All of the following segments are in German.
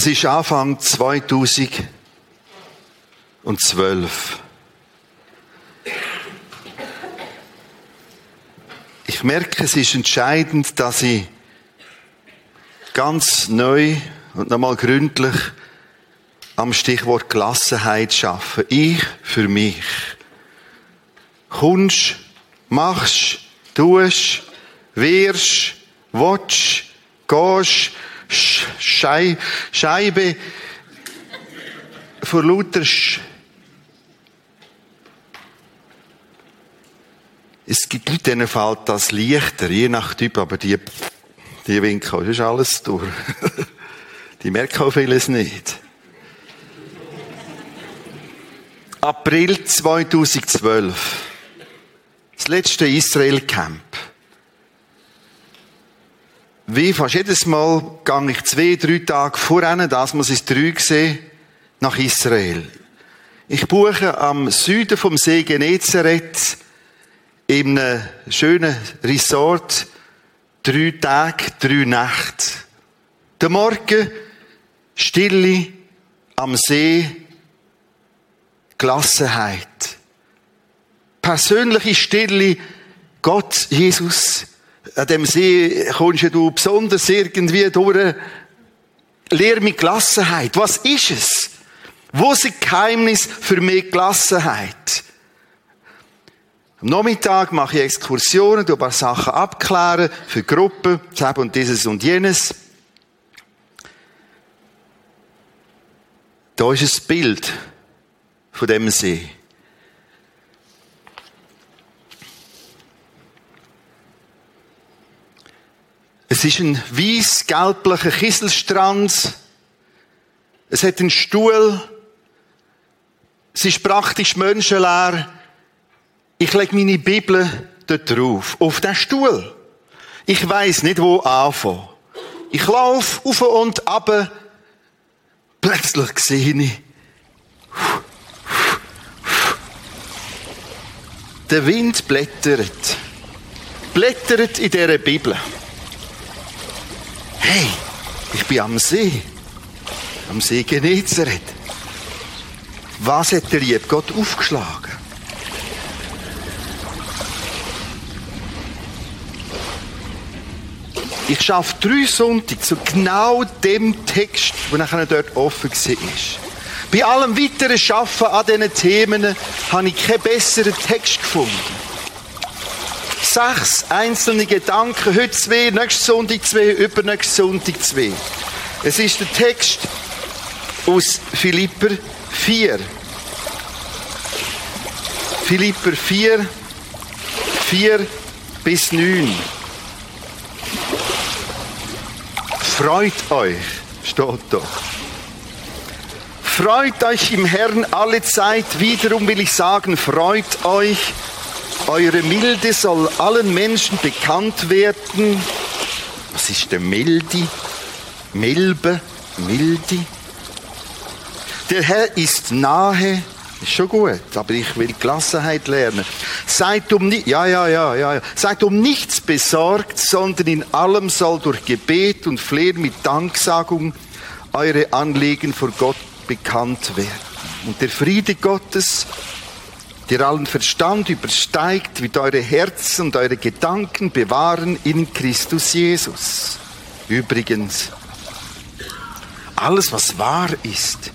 Es ist Anfang 2012. Ich merke, es ist entscheidend, dass ich ganz neu und nochmal gründlich am Stichwort Gelassenheit schaffe. Ich für mich. Kommst, machst, tust, wirst, watsch, gehst, Schei, Scheibe vor lauter Sch Es gibt Leute, denen fällt das leichter, je nach Typ, aber die, die winken, das ist alles durch. die merken auch vieles nicht. April 2012. Das letzte Israel-Camp. Wie fast jedes Mal gehe ich zwei, drei Tage voran, das muss ich drei sehen, nach Israel. Ich buche am Süden vom See Genezareth in einem schönen Resort drei Tage, drei Nächte. Der Morgen, Stille am See, Gelassenheit. Persönliche Stille, Gott, Jesus, an dem See kommst du besonders irgendwie durch. Lehr mit Gelassenheit. Was ist es? Wo ist das Geheimnis für mehr Gelassenheit? Am Nachmittag mache ich Exkursionen, ein paar Sachen abklären für Gruppen, das und dieses und jenes. Da ist ein Bild von dem See. Es ist ein weiß-gelblicher Kieselstrand. Es hat einen Stuhl. Es ist praktisch menschenleer. Ich lege meine Bibel dort drauf, auf den Stuhl. Ich weiß nicht, wo anfangen. Ich laufe auf und ab. Plötzlich sehe ich, der Wind blättert. Blättert in dieser Bibel. Hey, ich bin am See. Am See Genezareth. Was hat der liebe Gott aufgeschlagen? Ich schaffe drei Sonntage zu genau dem Text, der nachher dort offen war. Bei allem weiteren Schaffen an diesen Themen habe ich keinen besseren Text gefunden sechs einzelne Gedanken, heute zwei, nächsten Sonntag zwei, übernächsten Sonntag zwei. Es ist der Text aus Philipper 4. Philipper 4, 4 bis 9. Freut euch, steht da. Freut euch im Herrn alle Zeit. Wiederum will ich sagen, freut euch. Eure Milde soll allen Menschen bekannt werden. Was ist der Mildi? Milbe, Mildi. Der Herr ist nahe. Ist schon gut, aber ich will Gelassenheit lernen. Seid um, ja, ja, ja, ja. Seid um nichts besorgt, sondern in allem soll durch Gebet und Flehen mit Danksagung eure Anliegen vor Gott bekannt werden. Und der Friede Gottes, der allen Verstand übersteigt, wird eure Herzen und eure Gedanken bewahren in Christus Jesus. Übrigens, alles, was wahr ist,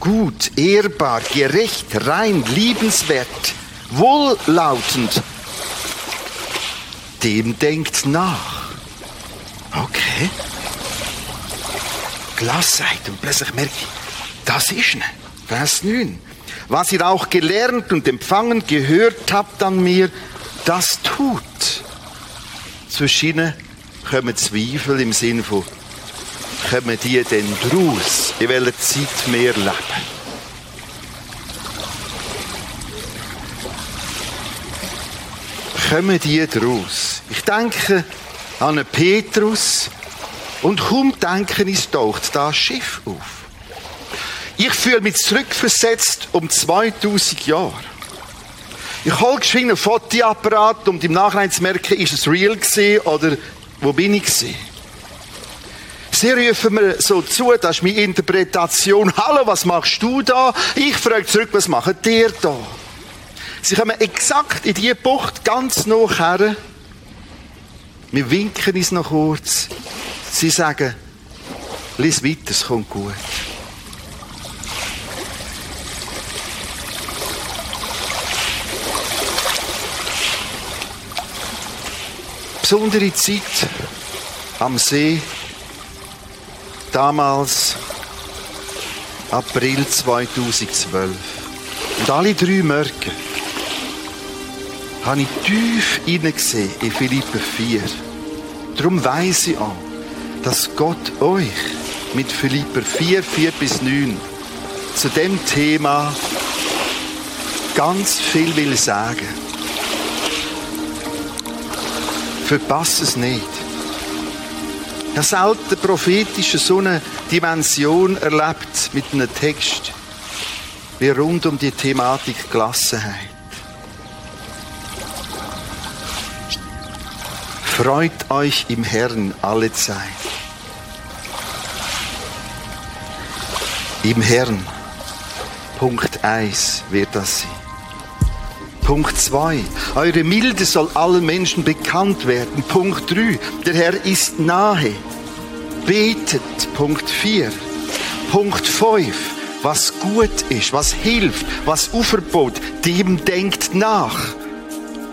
gut, ehrbar, gerecht, rein, liebenswert, wohllautend, dem denkt nach. Okay. Glasseid und plötzlich merke ich, das ist ne. Vers 9 was ihr auch gelernt und empfangen, gehört habt an mir, das tut. Zwischen kommen Zweifel im Sinn von, kommen die denn draus, in welcher Zeit wir leben? Kommen die draus? Ich denke an einen Petrus und kaum denken, es taucht das Schiff auf. Ich fühle mich zurückversetzt um 2000 Jahre. Ich hole geschwind einen Fotoapparat, um im Nachhinein zu merken, ist es real gewesen oder wo bin ich gewesen. Sie rufen mir so zu, das ist meine Interpretation. Hallo, was machst du da? Ich frage zurück, was macht ihr da? Sie kommen exakt in diese Bucht ganz noch her. Wir winken uns noch kurz. Sie sagen, lies weiter, es kommt gut. Besondere Zeit am See, damals April 2012. Und alle drei Morgen habe ich tief hineingesehen in Philippe 4. Darum weiss ich auch, dass Gott euch mit Philippe 4, 4 bis 9 zu dem Thema ganz viel will sagen. Verpass es nicht. Ich habe selten prophetische so eine Dimension erlebt mit einem Text, wie rund um die Thematik Gelassenheit. Freut euch im Herrn alle Zeit. Im Herrn. Punkt 1 wird das sein. Punkt 2. Eure Milde soll allen Menschen bekannt werden. Punkt 3. Der Herr ist nahe. Betet. Punkt 4. Punkt 5. Was gut ist, was hilft, was auferbaut, dem denkt nach.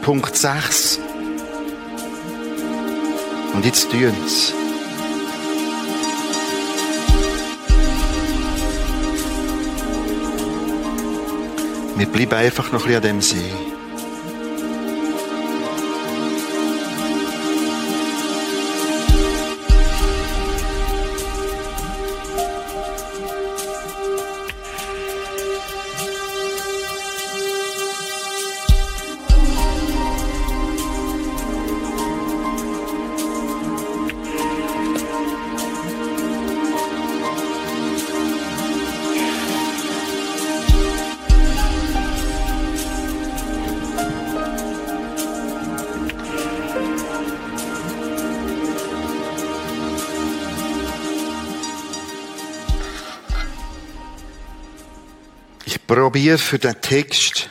Punkt 6. Und jetzt tun's. Wir bleiben einfach noch ein bisschen an dem See. Probiere für den Text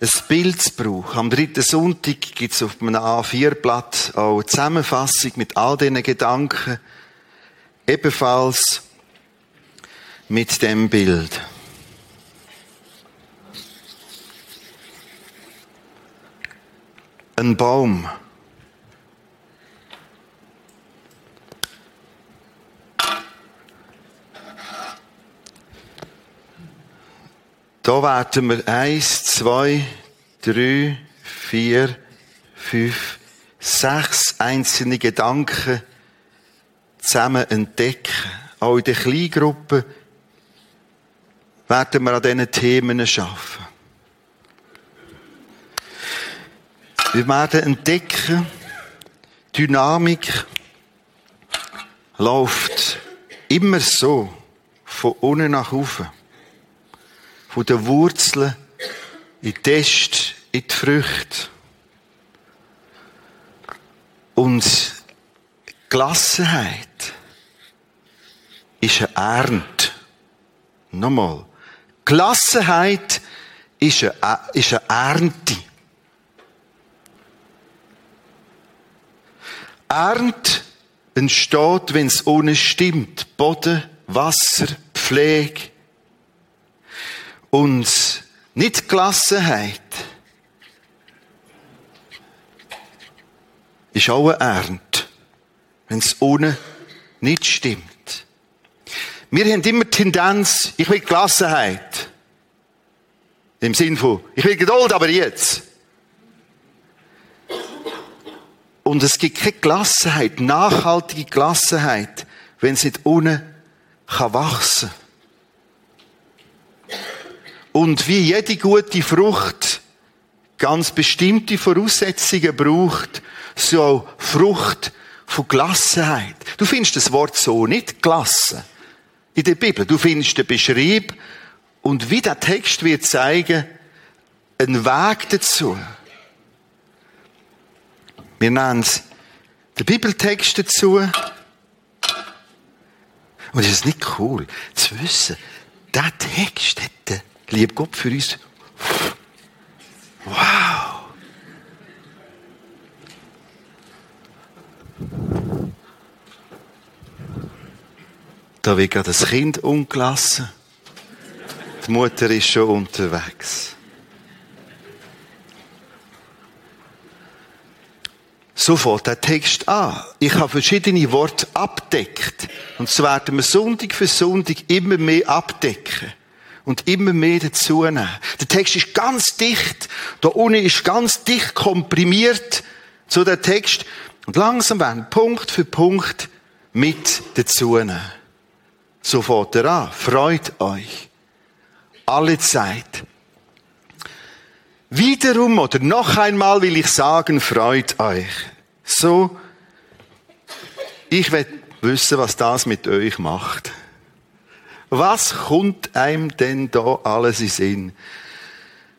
ein Bild zu brauchen. Am dritten Sonntag gibt es auf einem A4-Blatt auch eine Zusammenfassung mit all diesen Gedanken. Ebenfalls mit dem Bild. Ein Baum. Da werden wir eins, zwei, drei, vier, fünf, sechs einzelne Gedanken zusammen entdecken. Auch in der Kleingruppe werden wir an diesen Themen arbeiten. Wir werden entdecken, Dynamik läuft immer so von unten nach oben von den Wurzeln in die Test, in die Früchte. Und Gelassenheit ist eine Ernte. Nochmal. Gelassenheit ist eine, ist eine Ernte. Ernte entsteht, wenn es ohne stimmt. Boden, Wasser, Pflege, und nicht Gelassenheit ist auch eine Ernte, wenn es ohne nicht stimmt. Wir haben immer Tendenz, ich will Gelassenheit. Im Sinn von, ich will Geduld, aber jetzt. Und es gibt keine Gelassenheit, nachhaltige Gelassenheit, wenn es nicht ohne kann wachsen kann. Und wie jede gute Frucht ganz bestimmte Voraussetzungen braucht, so auch Frucht von Gelassenheit. Du findest das Wort so nicht gelassen in der Bibel. Du findest den Beschrieb und wie der Text wird zeigen, einen Weg dazu. Wir nennen es den Bibeltext dazu, Und ist es nicht cool, zu wissen, der Text hat der liebe Gott für uns. Wow! Da wird gerade das Kind umgelassen. Die Mutter ist schon unterwegs. So fängt der Text an. Ich habe verschiedene Worte abdeckt. Und so werden wir Sonntag für Sonntag immer mehr abdecken. Und immer mehr dazu nehmen. Der Text ist ganz dicht. Da unten ist ganz dicht komprimiert zu der Text. Und langsam werden Punkt für Punkt mit dazu nehmen. So fährt er an. Freut euch. Alle Zeit. Wiederum oder noch einmal will ich sagen, freut euch. So, ich will wissen, was das mit euch macht. Was kommt einem denn da alles in Sinn?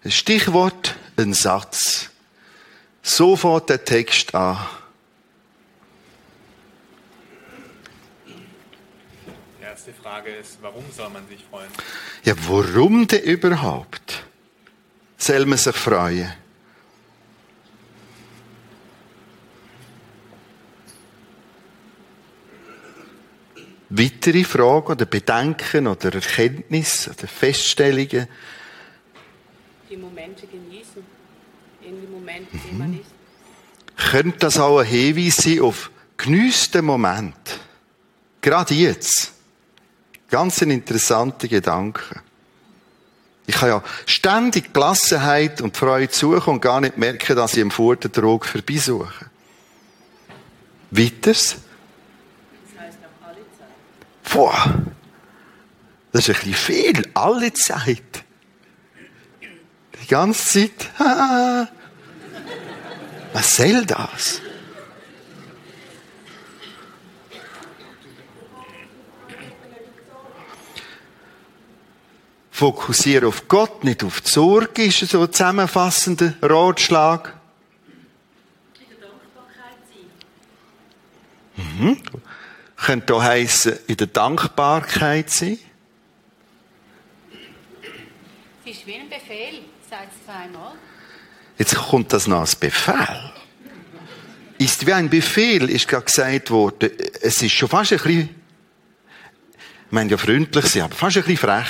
Ein Stichwort, ein Satz. So fährt der Text an. Die erste Frage ist, warum soll man sich freuen? Ja, warum denn überhaupt? Soll man sich freuen? Weitere Fragen oder Bedenken oder Erkenntnisse oder Feststellungen? Die Momente genießen. In den Momenten, in denen man ist. Könnte das auch ein Hinweis sein auf genüssten Moment? Gerade jetzt. Ganz ein interessanter Gedanke. Ich habe ja ständig Gelassenheit und Freude suchen und gar nicht merken, dass ich im Furtendrog vorbeisuche. Weiters. Das heißt auch alle Zeit. Boah, das ist ein bisschen viel, alle Zeit. Die ganze Zeit. Was soll das? Fokussiere auf Gott, nicht auf die Sorge, ist so ein zusammenfassender Ratschlag. In der Dankbarkeit sein. Könnte auch heissen, in der Dankbarkeit sein. Es ist wie ein Befehl, sagt es zweimal. Jetzt kommt das noch als Befehl. Ist wie ein Befehl, ist gerade gesagt worden. Es ist schon fast ein bisschen, ich meine ja freundlich sein, aber fast ein bisschen frech.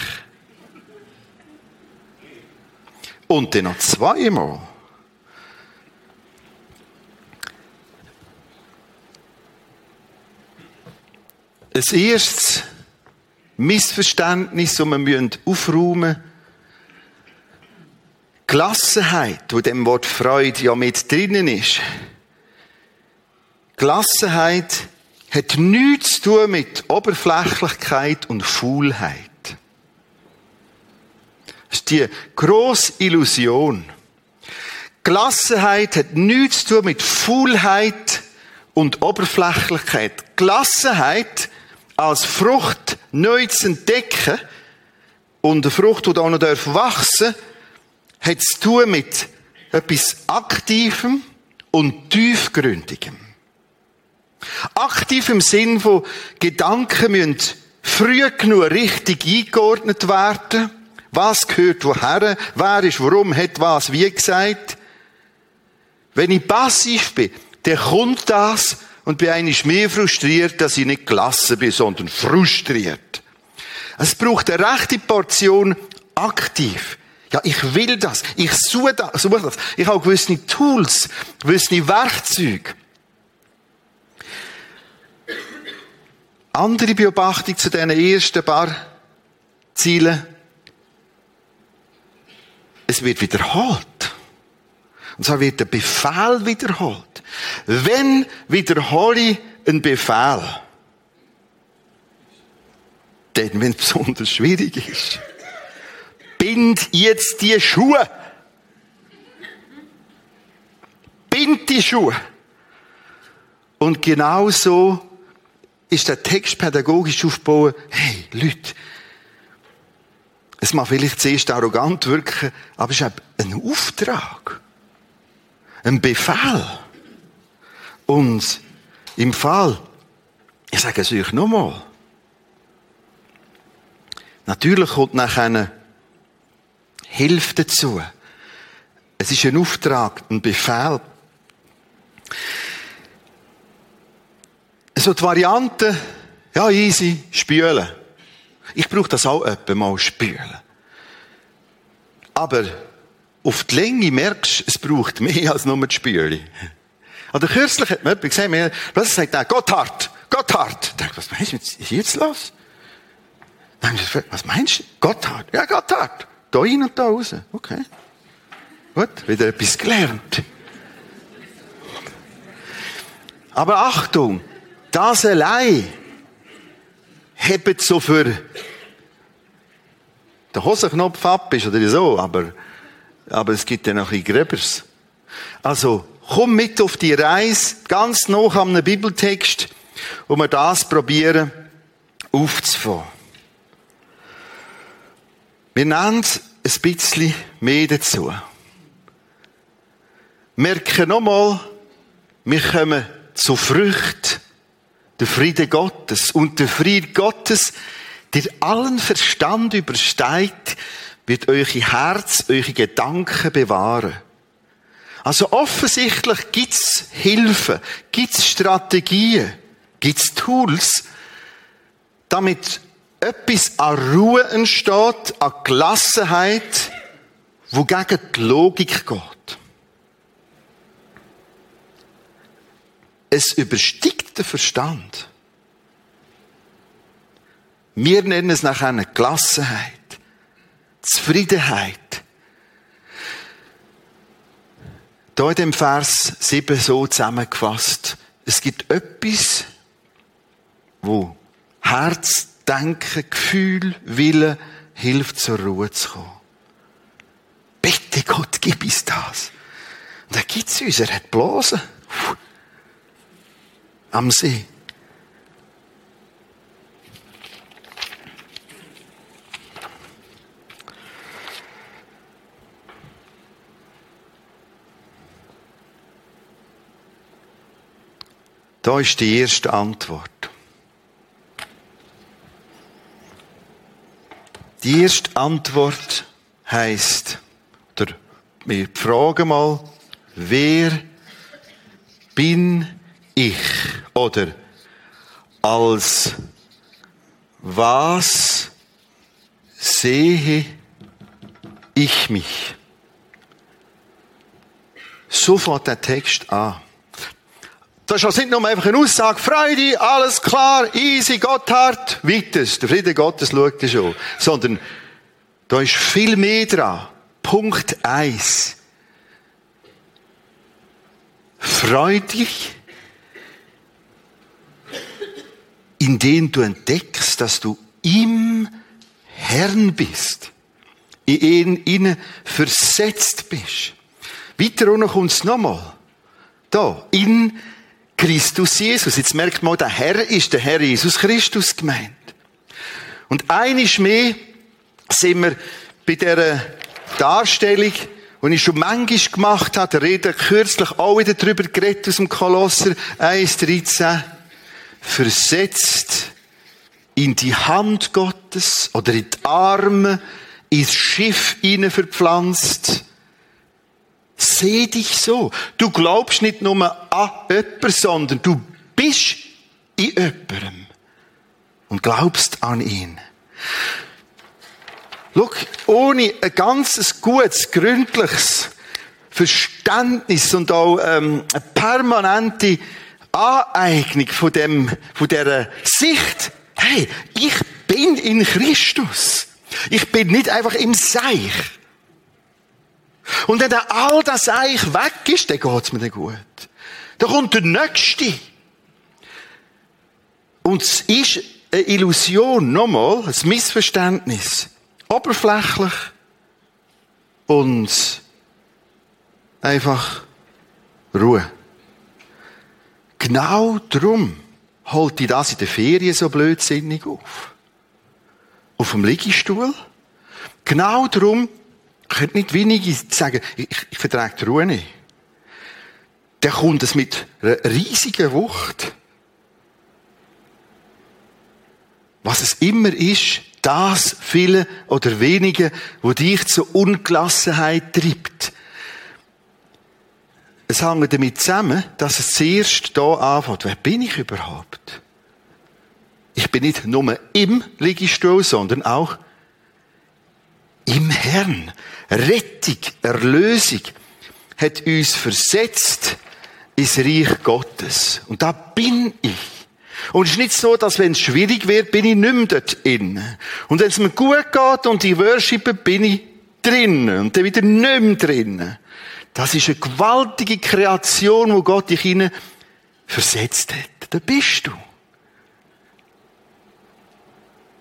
Und dann noch zweimal. Ein erstes Missverständnis, das wir aufräumen müssen. Gelassenheit, wo dem Wort Freude ja mit drinnen ist. Gelassenheit hat nichts zu tun mit Oberflächlichkeit und Faulheit. Das ist die grosse Illusion. Gelassenheit hat nichts zu tun mit Faulheit und Oberflächlichkeit. Gelassenheit als Frucht neu zu entdecken und eine Frucht, die auch noch wachsen darf, hat zu tun mit etwas Aktivem und Tiefgründigem. Aktiv im Sinn von Gedanken müssen früh genug richtig eingeordnet werden. Was gehört woher? Wer ist warum? Hat was wie gesagt? Wenn ich passiv bin, dann kommt das und bin eigentlich mehr frustriert, dass ich nicht gelassen bin, sondern frustriert. Es braucht eine rechte Portion aktiv. Ja, ich will das. Ich suche das. Suche das. Ich habe gewisse Tools, gewisse Werkzeuge. Andere Beobachtung zu diesen ersten paar Zielen. Es wird wiederholt. Und zwar wird der Befehl wiederholt. Wenn wiederhole ich einen Befehl? Dann, wenn es besonders schwierig ist. Bind jetzt die Schuhe. Bind die Schuhe. Und genau so ist der Text pädagogisch aufgebaut. Hey, Leute, es mag vielleicht zuerst arrogant wirken, aber es ist ein Auftrag. Ein Befehl. Und im Fall, ich sage es euch nochmal, Natürlich kommt nachher Hilfe dazu. Es ist ein Auftrag, ein Befehl. So die Variante, ja, easy, spülen. Ich brauche das auch etwa mal spülen. Aber auf die Länge merkst es braucht mehr als nur die Spüle. Oder kürzlich hat man jemanden gesehen, plötzlich sagt er, Gotthard, Gotthard. Ich denke, was meinst du, ist jetzt los? Dann ich was meinst du? Gotthard? Ja, Gotthard. Da rein und da raus. Okay. Gut, wieder etwas gelernt. Aber Achtung, das allein hebt so für den Hosenknopf ab ist oder so, aber, aber es gibt ja noch ein Gröbers. Also, komm mit auf die Reise, ganz noch am Bibeltext, wo wir das probieren aufzufangen. Wir nennen ein bisschen mehr dazu. Merken nochmal, wir kommen zu Frucht, der Friede Gottes. Und der Friede Gottes, der allen Verstand übersteigt, wird eure Herz, eure Gedanken bewahren. Also offensichtlich gibt's Hilfe, gibt's Strategien, gibt's Tools, damit etwas an Ruhe entsteht, an Gelassenheit, wo gegen die Logik geht. Es übersteigt den Verstand. Wir nennen es nachher eine Gelassenheit, Zufriedenheit. Da in dem Vers 7 so zusammengefasst. Es gibt etwas, wo Herz, Denken, Gefühl, Wille hilft zur Ruhe zu kommen. Bitte Gott, gib uns das. Und er es uns, er hat Blasen. Am See. Da ist die erste Antwort. Die erste Antwort heißt, oder wir fragen mal, wer bin ich? Oder als was sehe ich mich? So fängt der Text an. Das ist nicht nur einfach eine Aussage, Freude, alles klar, easy, Gotthard, weiter. Der Friede Gottes schaut dir schon. Sondern, da ist viel mehr dran. Punkt eins. Freu dich, indem du entdeckst, dass du im Herrn bist. In ihn, ihn versetzt bist. Weiter unten kommt es nochmal. Da, in Christus Jesus. Jetzt merkt man, der Herr ist der Herr Jesus Christus gemeint. Und einisch mehr sind wir bei dieser Darstellung, die ich schon manchmal gemacht habe, der Rede kürzlich auch wieder drüber geredet aus dem Kolosser 1,13, versetzt in die Hand Gottes oder in die Arme, ins Schiff hinein verpflanzt, Seh dich so. Du glaubst nicht nur an jemanden, sondern du bist in jemandem und glaubst an ihn. Schau, ohne ein ganz gutes, gründliches Verständnis und auch ähm, eine permanente Aneignung von dem, von dieser Sicht, hey, ich bin in Christus. Ich bin nicht einfach im Seich. Und wenn dann all das eigentlich weg ist, dann geht's mir dann gut. Dann kommt der Nächste. Und es ist eine Illusion, nochmal, ein Missverständnis. Oberflächlich und einfach Ruhe. Genau darum holt die das in der Ferien so blödsinnig auf. Auf dem Liegestuhl. Genau darum können nicht wenige sagen, ich, ich vertrage die Ruhe nicht. Dann kommt es mit einer riesigen Wucht. Was es immer ist, das viele oder wenige, wo dich zur Ungelassenheit treibt. Es hängt damit zusammen, dass es zuerst hier anfängt. Wer bin ich überhaupt? Ich bin nicht nur im Liegestuhl, sondern auch im Herrn. Rettung, Erlösung hat uns versetzt ins Reich Gottes. Und da bin ich. Und es ist nicht so, dass wenn es schwierig wird, bin ich nicht mehr dort innen. Und wenn es mir gut geht und ich worshipe, bin ich drinnen. Und dann wieder nicht mehr drinnen. Das ist eine gewaltige Kreation, wo Gott dich hinein versetzt hat. Da bist du.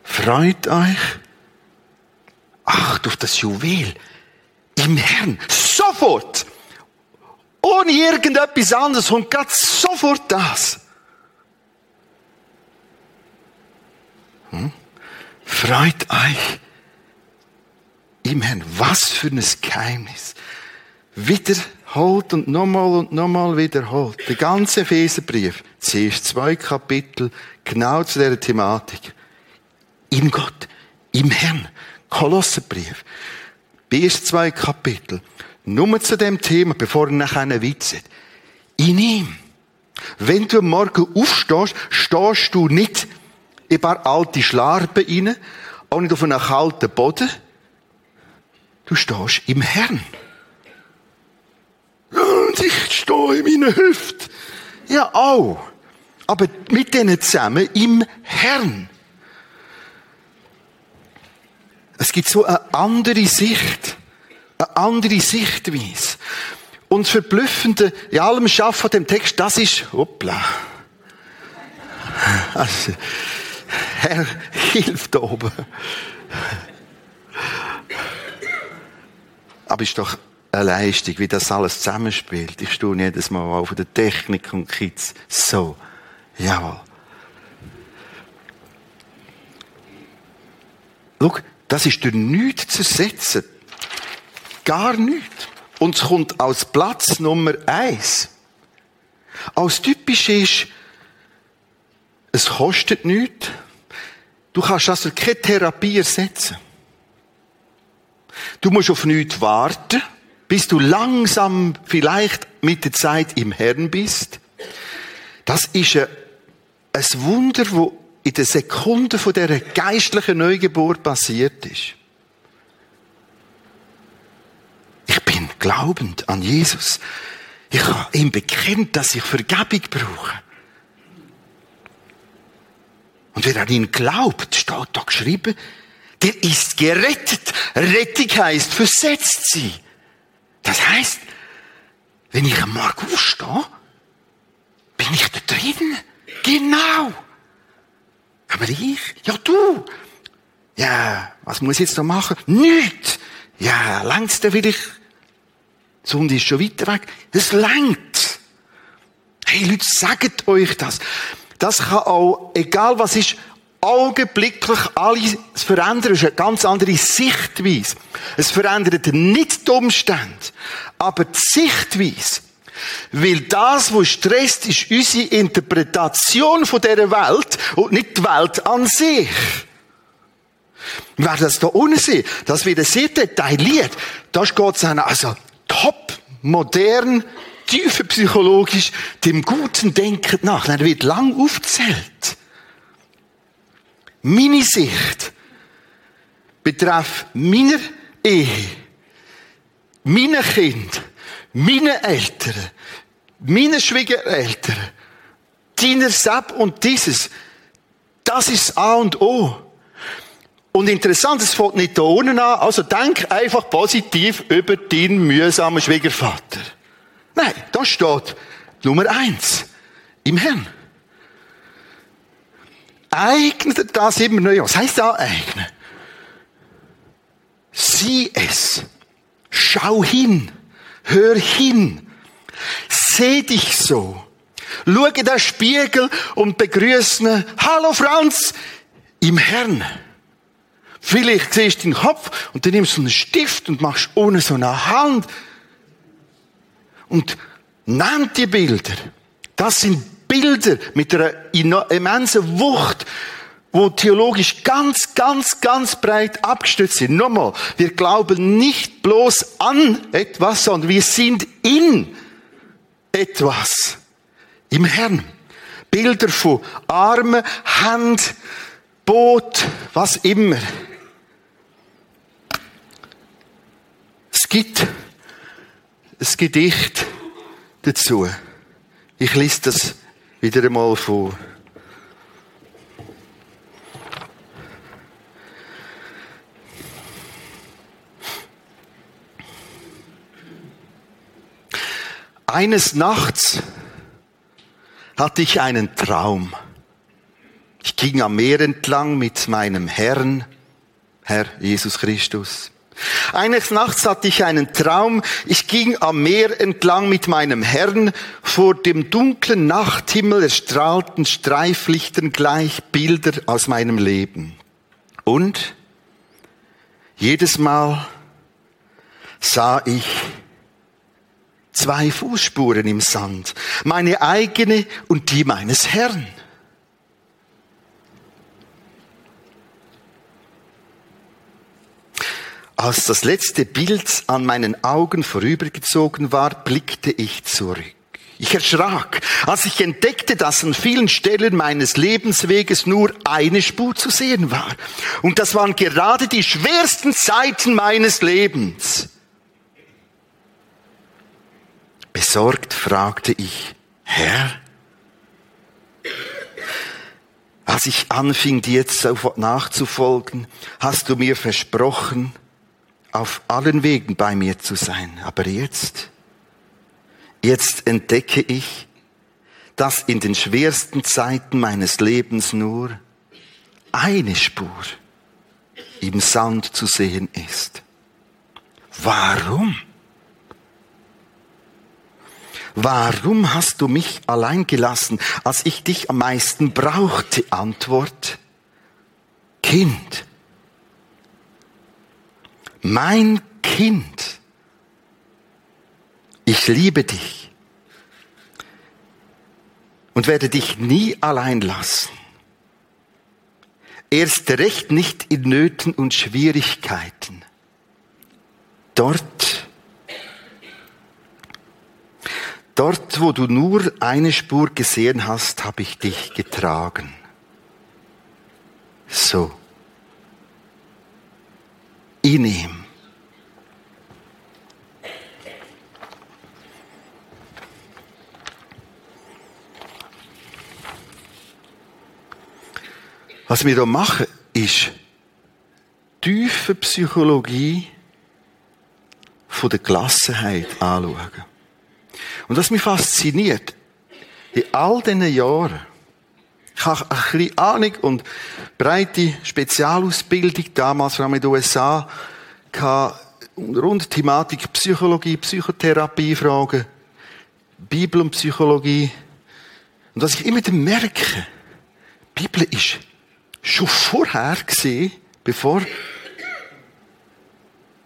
Freut euch. Acht auf das Juwel. Im Herrn. Sofort. Ohne irgendetwas anderes. Und gerade sofort das. Hm? Freut euch im Herrn. Was für ein Geheimnis. Wiederholt und nochmal und nochmal wiederholt. Der ganze Epheserbrief. Zuerst zwei Kapitel genau zu dieser Thematik. In Gott. Im Herrn. Kolosserbrief. Bis zwei Kapitel. Nur zu dem Thema, bevor er nachher einen Witz hat. In ihm. Wenn du am Morgen aufstehst, stehst du nicht in ein paar alte Schlarben rein, auch nicht auf einem kalten Boden. Du stehst im Herrn. Und ich stehe in meiner Hüfte. Ja, auch. Aber mit denen zusammen im Herrn. Es gibt so eine andere Sicht. Eine andere Sichtweise. Und das Verblüffende in allem Schaffen von dem Text, das ist, hoppla. Also, Herr, hilf da oben. Aber ist doch eine Leistung, wie das alles zusammenspielt. Ich stehe jedes Mal auf der Technik und Kids. So. Jawohl. Schau, das ist durch nichts zu ersetzen. Gar nichts. Und es kommt als Platz Nummer eins. Als typisch ist, es kostet nichts. Du kannst also keine Therapie ersetzen. Du musst auf nichts warten, bis du langsam vielleicht mit der Zeit im Herrn bist. Das ist ein, Wunder, wo in der Sekunde von dieser geistlichen Neugeburt passiert ist. Ich bin glaubend an Jesus. Ich habe ihm bekennt, dass ich Vergebung brauche. Und wer an ihn glaubt, steht da geschrieben, der ist gerettet. Rettung heißt versetzt sie. Das heißt, wenn ich am Morgen aufstehe, bin ich da drin. Genau. Aber ich? Ja, du. Ja, was muss ich jetzt noch machen? Nichts. Ja, längst denn will ich? Die Sonne ist schon weiter weg. Es längt. Hey, Leute, sagt euch das. Das kann auch, egal was ist, augenblicklich alles verändern. Es ist eine ganz andere Sichtweise. Es verändert nicht die Umstände, aber die Sichtweise. Weil das, was stresst, ist unsere Interpretation von dieser Welt und nicht die Welt an sich. Werden das hier unten sehen. Das wird sehr detailliert. Das geht an, also top, modern, tiefer psychologisch, dem guten Denken nach. Er wird lang aufgezählt. Meine Sicht betrifft meiner Ehe, meine Kind, meine Eltern, meine Schwiegereltern, deiner Sepp und dieses. Das ist A und O. Und interessant, es fängt nicht da unten an, also denk einfach positiv über deinen mühsamen Schwiegervater. Nein, da steht Nummer eins. Im Herrn. Eignet das immer neu. Was heißt aneignen? Sieh es. Schau hin. Hör hin. Seh dich so. Schau in den Spiegel und begrüße Hallo Franz im Herrn. Vielleicht siehst du den Kopf und dann nimmst du einen Stift und machst ohne so eine Hand. Und nimm die Bilder. Das sind Bilder mit einer immensen Wucht, wo theologisch ganz, ganz, ganz breit abgestützt sind. Nochmal, wir glauben nicht bloß an etwas, sondern wir sind in etwas. Im Herrn. Bilder von Armen, Hand, Boot, was immer. Es gibt ein Gedicht dazu. Ich lese das wieder einmal vor. Eines Nachts hatte ich einen Traum. Ich ging am Meer entlang mit meinem Herrn, Herr Jesus Christus. Eines Nachts hatte ich einen Traum. Ich ging am Meer entlang mit meinem Herrn. Vor dem dunklen Nachthimmel erstrahlten Streiflichtern gleich Bilder aus meinem Leben. Und jedes Mal sah ich zwei Fußspuren im Sand, meine eigene und die meines Herrn. Als das letzte Bild an meinen Augen vorübergezogen war, blickte ich zurück. Ich erschrak, als ich entdeckte, dass an vielen Stellen meines Lebensweges nur eine Spur zu sehen war. Und das waren gerade die schwersten Zeiten meines Lebens. Besorgt fragte ich, Herr? Als ich anfing, dir jetzt sofort nachzufolgen, hast du mir versprochen, auf allen Wegen bei mir zu sein. Aber jetzt, jetzt entdecke ich, dass in den schwersten Zeiten meines Lebens nur eine Spur im Sand zu sehen ist. Warum? Warum hast du mich allein gelassen, als ich dich am meisten brauchte? Antwort, Kind. Mein Kind. Ich liebe dich und werde dich nie allein lassen. Erst recht nicht in Nöten und Schwierigkeiten. Dort Dort, wo du nur eine Spur gesehen hast, habe ich dich getragen. So. In ihm. Was wir hier machen, ist tiefe Psychologie von der Gelassenheit anschauen. Und was mich fasziniert, in all diesen Jahren, ich habe ein bisschen Ahnung und breite Spezialausbildung, damals vor allem in den USA, rund Thematik Psychologie, Psychotherapie, Fragen, Bibel und Psychologie. Und was ich immer merke, die Bibel ist schon vorher gesehen, bevor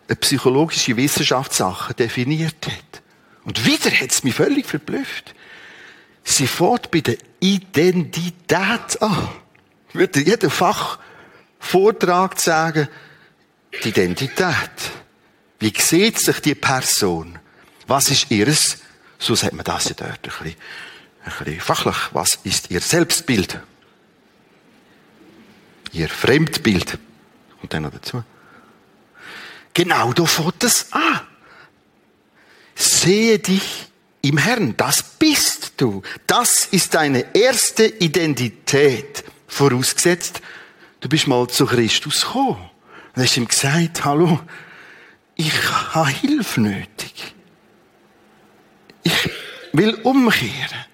eine psychologische Wissenschaft Sachen definiert hat. Und wieder hat es mich völlig verblüfft. Sie fährt bei der Identität an. Ich würde jeden Fachvortrag sagen, die Identität. Wie sieht sich die Person? Was ist ihres? So sagt man das ja dort ein bisschen, ein bisschen fachlich. Was ist ihr Selbstbild? Ihr Fremdbild. Und dann noch dazu. Genau da fängt es an sehe dich im Herrn. Das bist du. Das ist deine erste Identität. Vorausgesetzt, du bist mal zu Christus gekommen. Und hast ihm gesagt, hallo, ich habe Hilfe nötig. Ich will umkehren.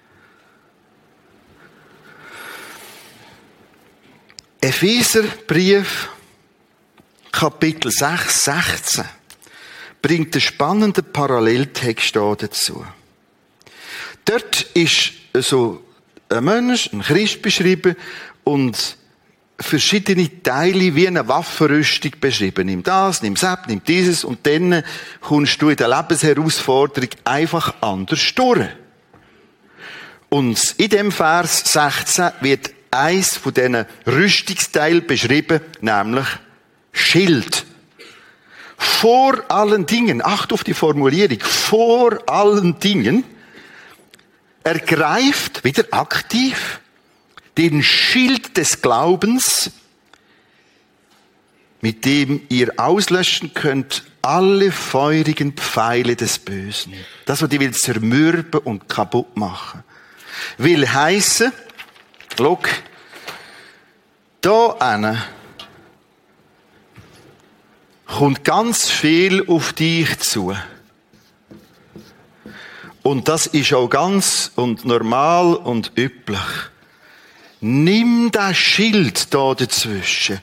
Epheserbrief, Kapitel 6, 16 bringt einen spannenden Paralleltext dazu. Dort ist so ein Mensch, ein Christ beschrieben und verschiedene Teile wie eine Waffenrüstung beschrieben. Nimm das, nimm das, nimm dieses und dann kommst du in der Lebensherausforderung einfach anders durch. Und in dem Vers 16 wird eins von diesen Rüstungsteilen beschrieben, nämlich Schild. Vor allen Dingen, acht auf die Formulierung, vor allen Dingen, ergreift wieder aktiv den Schild des Glaubens, mit dem ihr auslöschen könnt alle feurigen Pfeile des Bösen. Das, was die will zermürben und kaputt machen. Will heißen, look, da eine kommt ganz viel auf dich zu. Und das ist auch ganz und normal und üblich. Nimm das Schild da dazwischen.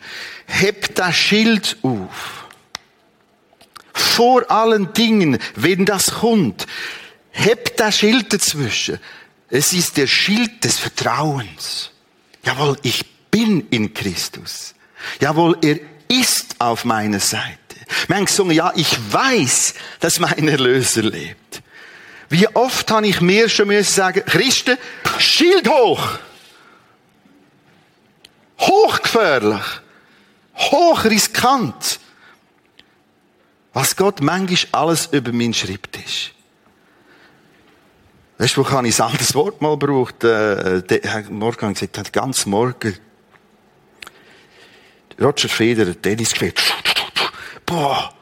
Heb das Schild auf. Vor allen Dingen, wenn das kommt, heb das Schild dazwischen. Es ist der Schild des Vertrauens. Jawohl, ich bin in Christus. Jawohl, er ist auf meiner Seite. Wir haben gesungen, ja, ich weiß, dass mein Erlöser lebt. Wie oft habe ich mir schon müssen sagen, Christen, Schild hoch! Hochgefährlich! Hochriskant! Was Gott manchmal alles über meinen Schreibtisch. Weißt du, wo kann ich ein anderes Wort mal braucht? Äh, der, Morgen gesagt, hat ganz morgen Roger Federer, Tennis gespielt. Boah,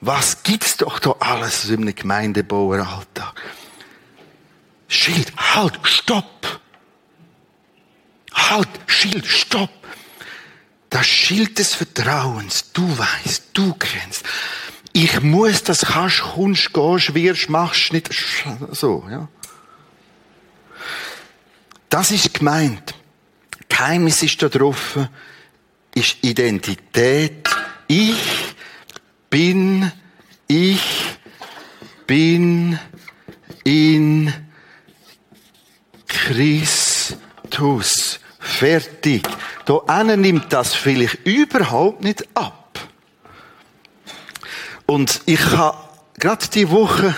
was gibt's doch da alles in einem Gemeindebaueralltag? Schild, halt, stopp! Halt, Schild, stopp! Das Schild des Vertrauens, du weißt, du kennst. Ich muss das kannst, kommst, gehst, wirst, machst, nicht so, ja. Das ist gemeint. Geheimnis ist da drauf, ist Identität. Ich bin, ich bin in Christus. Fertig. Da nimmt das vielleicht überhaupt nicht ab. Und ich habe gerade die Woche,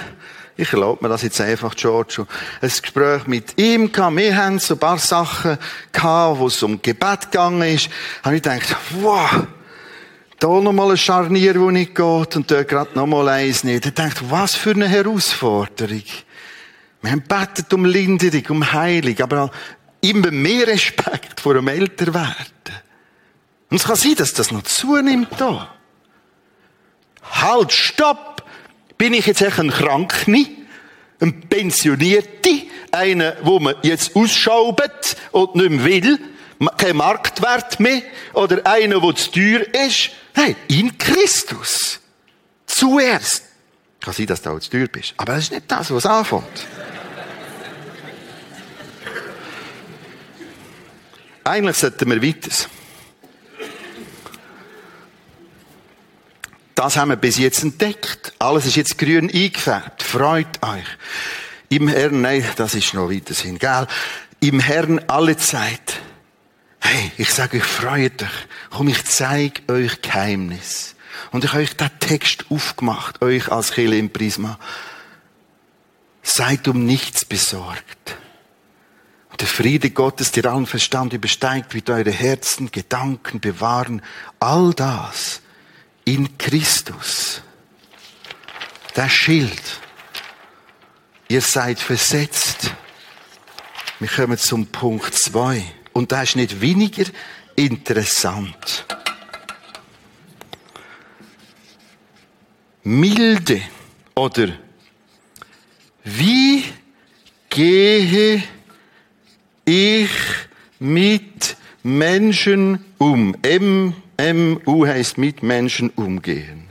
ich erlaube mir das jetzt einfach, Giorgio, ein Gespräch mit ihm gehabt. Wir haben so ein paar Sachen gehabt, wo es um Gebet gegangen ist. Habe ich gedacht, wow, da nochmal ein Scharnier, wo nicht geht, und dort gerade nochmal eins nicht. Ich dachte, was für eine Herausforderung. Wir haben betet um Linderung, um Heilung, aber immer mehr Respekt vor dem Älterwerden. Und es kann sein, dass das noch zunimmt da. Halt, stopp! Bin ich jetzt ein Kranke? Ein Pensionierte? Einer, wo man jetzt ausschaubt und nicht mehr will? Kein Marktwert mehr? Oder einer, der zu teuer ist? Nein, in Christus. Zuerst. Kann sein, dass du auch zu teuer bist. Aber das ist nicht das, was anfängt. Eigentlich sollten wir weiter. Das haben wir bis jetzt entdeckt. Alles ist jetzt grün eingefärbt. Freut euch. Im Herrn, nein, das ist noch weiter gell? Im Herrn alle Zeit. Hey, ich sage euch, freut euch. Komm, ich zeige euch Geheimnis. Und ich habe euch den Text aufgemacht, euch als Kille im Prisma. Seid um nichts besorgt. Und der Friede Gottes, der allen Verstand übersteigt, wird eure Herzen, Gedanken bewahren. All das in Christus. Das Schild. Ihr seid versetzt. Wir kommen zum Punkt zwei Und das ist nicht weniger interessant. Milde oder wie gehe ich mit Menschen um? M MU heißt mit Menschen umgehen.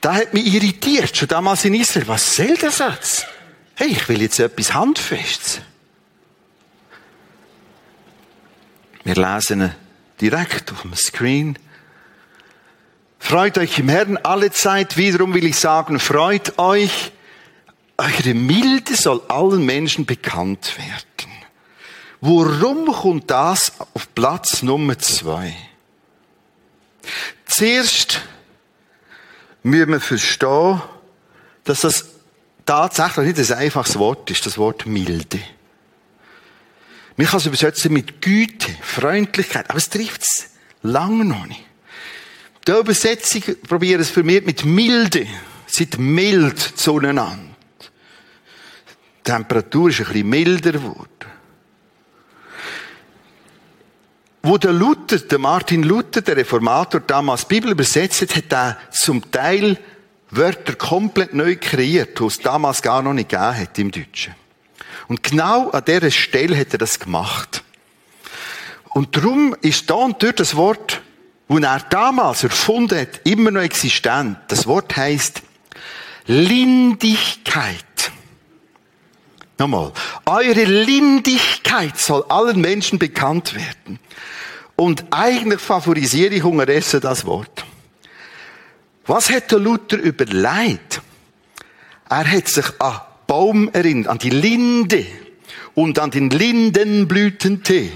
Da hat mich irritiert, schon damals in Israel. Was soll der Satz? Hey, ich will jetzt etwas Handfestes. Wir lesen direkt auf dem Screen. Freut euch im Herrn alle Zeit. Wiederum will ich sagen, freut euch. Eure Milde soll allen Menschen bekannt werden. Warum kommt das auf Platz Nummer zwei? Zuerst müssen wir verstehen, dass das tatsächlich nicht ein einfaches Wort ist, das Wort milde. Man kann es übersetzen mit Güte, Freundlichkeit, aber es trifft es lange noch nicht. Die Übersetzung probiert es für mich mit Milde. Seid mild zueinander. Die Temperatur ist ein bisschen milder geworden. Wo der Luther, der Martin Luther, der Reformator, damals die Bibel übersetzt hat, hat er zum Teil Wörter komplett neu kreiert, die es damals gar noch nicht gegeben hat im Deutschen. Und genau an dieser Stelle hat er das gemacht. Und darum ist da und dort das Wort, das er damals erfunden hat, immer noch existent. Das Wort heißt Lindigkeit. Nochmal. Eure Lindigkeit soll allen Menschen bekannt werden. Und eigentlich favorisiere ich unterdessen das Wort. Was hat der Luther überlegt? Er hat sich an Baum erinnert, an die Linde und an den Lindenblütentee.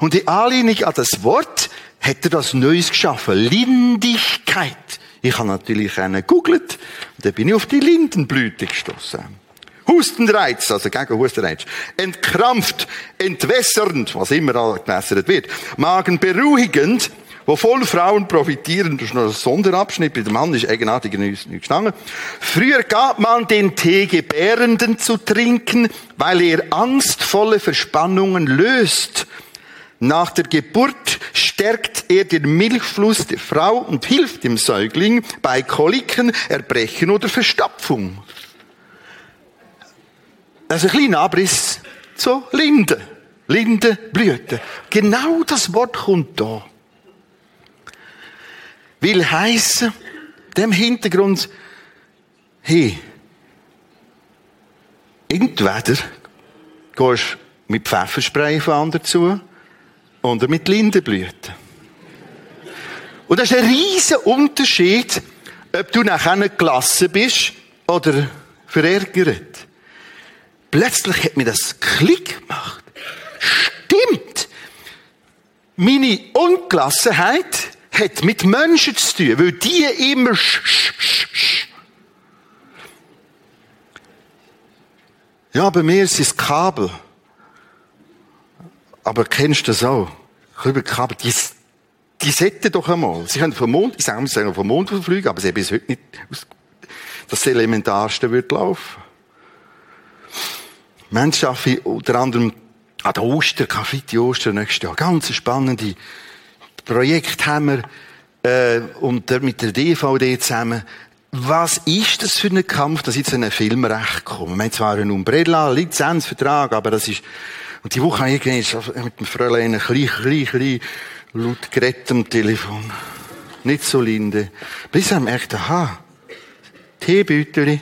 Und die Anlehnung an das Wort hat er das Neues geschaffen. Lindigkeit. Ich habe natürlich einen gegoogelt und da bin ich auf die Lindenblüte gestoßen. Hustenreiz, also gegen Hustenreiz. Entkrampft, entwässernd, was immer gewässert wird. Magenberuhigend, wovon Frauen profitieren. Das ist noch ein Sonderabschnitt. Bei dem Mann ist eigenartig nicht gestanden. Früher gab man den Tee Gebärenden zu trinken, weil er angstvolle Verspannungen löst. Nach der Geburt stärkt er den Milchfluss der Frau und hilft dem Säugling bei Koliken, Erbrechen oder Verstopfung. Das ist ein kleiner Abriss zu Linde. Lindenblüte. Genau das Wort kommt da. Will heißen, dem Hintergrund, hey, entweder gehst du mit Pfefferspray von anderen zu oder mit Lindenblüten. Und das ist ein riesen Unterschied, ob du nachher gelassen bist oder verärgert. Plötzlich hat mir das Klick gemacht. Stimmt. Meine Ungelassenheit hat mit Menschen zu tun, weil die immer sch, sch, sch, sch. Ja, bei mir ist es Kabel. Aber kennst du das auch? Kabel, die, die sollten doch einmal. Sie können vom Mond, ich sage, sie sagen vom Mond fliegen, aber sie haben bis heute nicht das Elementarste wird laufen. Menschen arbeiten unter anderem an der Oster, Graffiti Oster nächstes Jahr. Ganz spannende Projekt haben wir, äh, und mit der DVD zusammen. Was ist das für ein Kampf, dass jetzt ein Filmrecht kommt? Wir haben zwar einen Umbrella, Lizenzvertrag, aber das ist, und die Woche habe ich mit dem Fräulein ein klein, klein, klein, laut geredet am Telefon. Nicht so linde. Bis er merkt, aha, Teebüteli.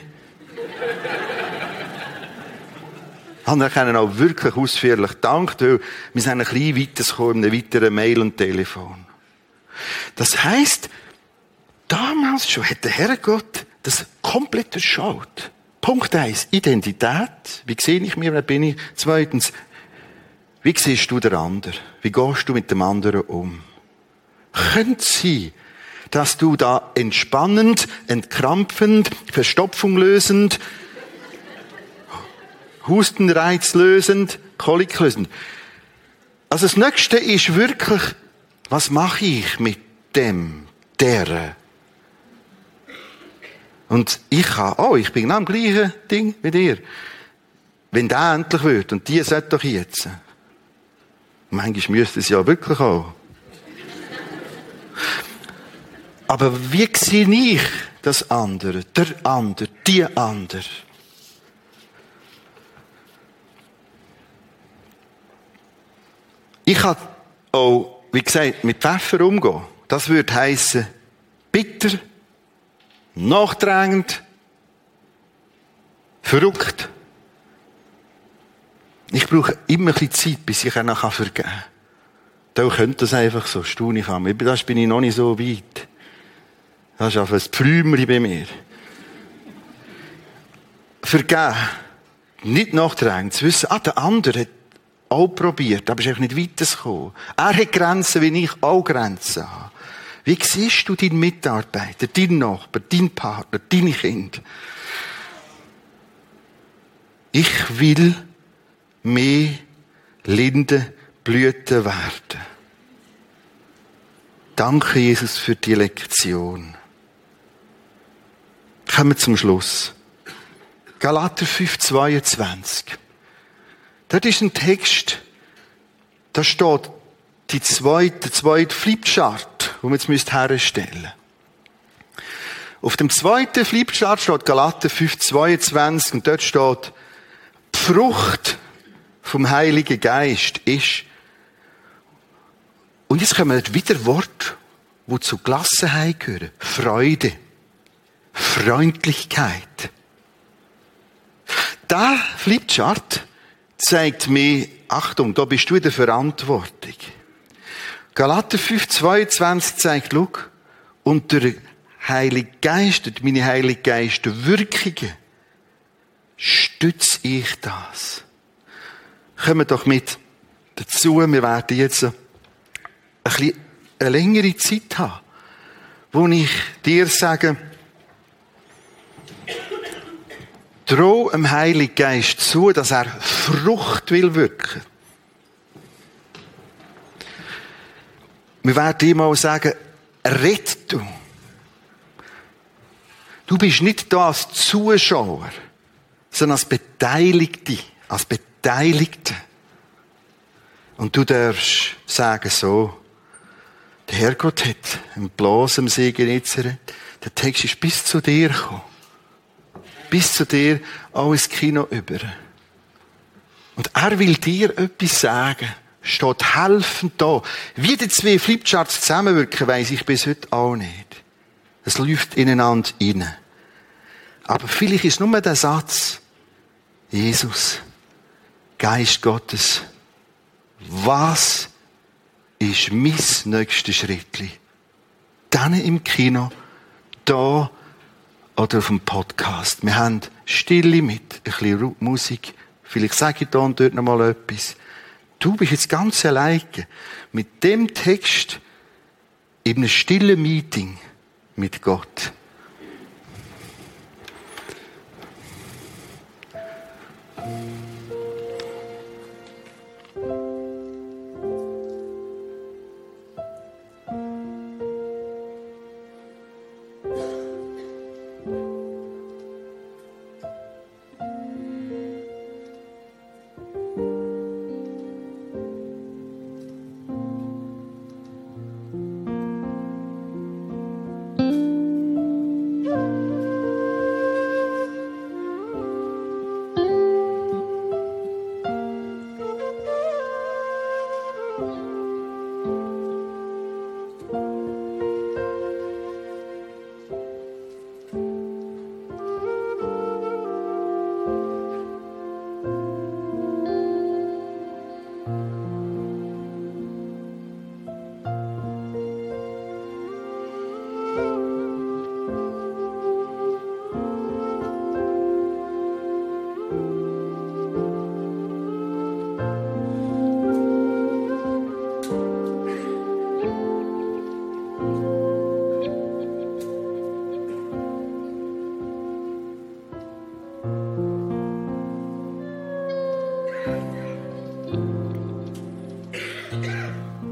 Haben wir auch wirklich ausführlich gedankt, weil wir sind ein bisschen weitergekommen in einem weiteren Mail und Telefon. Das heisst, damals schon hat der Herrgott das komplett durchschaut. Punkt eins: Identität. Wie sehe ich mir, wer bin ich? Zweitens, wie siehst du den anderen? Wie gehst du mit dem anderen um? Könnte sein, dass du da entspannend, entkrampfend, Verstopfung lösend, Hustenreiz lösend, Kolik lösend. Also das Nächste ist wirklich, was mache ich mit dem, der? Und ich habe, oh, ich bin genau am gleichen Ding wie dir. Wenn der endlich wird, und die sollte doch jetzt. Manchmal müsste es ja wirklich auch. Aber wie sehe ich das andere, der andere, die andere? Ich kann auch, wie gesagt, mit Pfeffer umgehen. Das würde heißen bitter, nachdrängend, verrückt. Ich brauche immer ein bisschen Zeit, bis ich ihnen vergeben kann. Da könnte das einfach so, staune ich an. Das bin ich noch nicht so weit. Das ist einfach ein Pflümchen bei mir. Vergeben. Nicht nachdrängen. Zu wissen, ah, der andere hat auch probiert, aber ist einfach nicht weitergekommen. Er hat Grenzen, wie ich auch Grenzen habe. Wie siehst du deinen Mitarbeiter, deinen Nachbar, deinen Partner, deine Kinder? Ich will mehr Lindenblüten werden. Danke, Jesus, für die Lektion. Kommen wir zum Schluss. Galater 5, 22. Dort ist ein Text, da steht die zweite, der zweite Flipchart, den wir jetzt herstellen müsst. Auf dem zweiten Flipchart steht Galater 5, 22 und dort steht, die Frucht vom Heiligen Geist ist, und jetzt kommen wieder Worte, die zu Gelassenheit gehören. Freude. Freundlichkeit. Der Flipchart zeigt mir, Achtung, da bist du in der Verantwortung. Galater 5, 22 zeigt, schau, unter Heilige Geist, meine Heilige Geist Wirkungen, stütze ich das. Kommen doch mit dazu, wir werden jetzt ein bisschen eine längere Zeit haben, wo ich dir sage, Droh dem Heiligen Geist zu, dass er Frucht will wirken. Wir werden ihm auch sagen, red du. Du bist nicht da als Zuschauer, sondern als Beteiligte, als Beteiligte. Und du darfst sagen so, der Herrgott hat im bloßen Segen Genezareth, der Text ist bis zu dir gekommen bis zu dir auch ins Kino über. Und er will dir etwas sagen. Steht helfend da. Wie die zwei Flipcharts zusammenwirken, weiss ich bis heute auch nicht. Es läuft ineinander rein. Aber vielleicht ist nur der Satz, Jesus, Geist Gottes, was ist mein nächstes Schrittli? Dann im Kino, da oder auf dem Podcast. Wir haben Stille mit, ein bisschen Musik. Vielleicht sage ich da und dort noch mal etwas. Du bist jetzt ganz alleine mit dem Text in einem stillen Meeting mit Gott.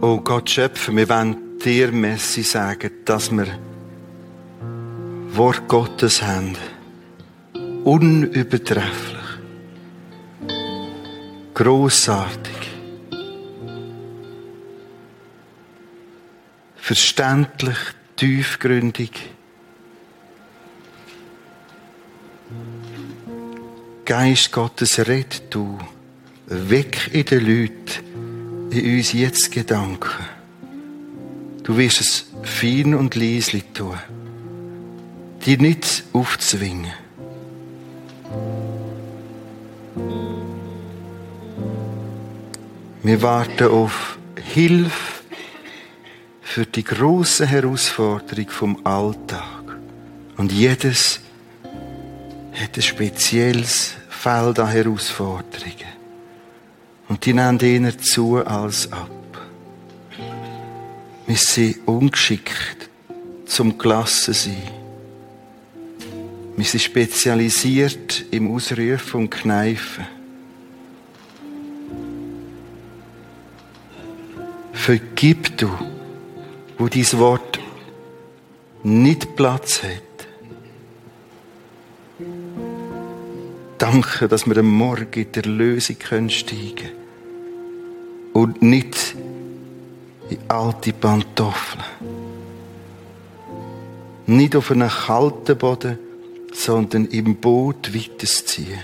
Oh Gott, Schöpfer, wir wollen dir Messi sagen, dass wir Wort Gottes haben. Unübertrefflich. Grossartig. Verständlich, tiefgründig. Geist Gottes, red du. Weg in den Leuten in uns jetzt Gedanken. Du wirst es fein und leislich tun. Dir nicht aufzwingen. Wir warten auf Hilfe für die große Herausforderung vom Alltag. Und jedes hat ein spezielles Feld an Herausforderungen. Und die nehmen eher zu als ab. Wir sind ungeschickt zum Gelassen sein. Wir sind spezialisiert im Ausrufen und Kneifen. Vergib du, wo dieses Wort nicht Platz hat. Danke, dass wir am Morgen in der Lösung können steigen und nicht in alte Pantoffeln. Nicht auf einem kalten Boden, sondern im Boot weiterziehen.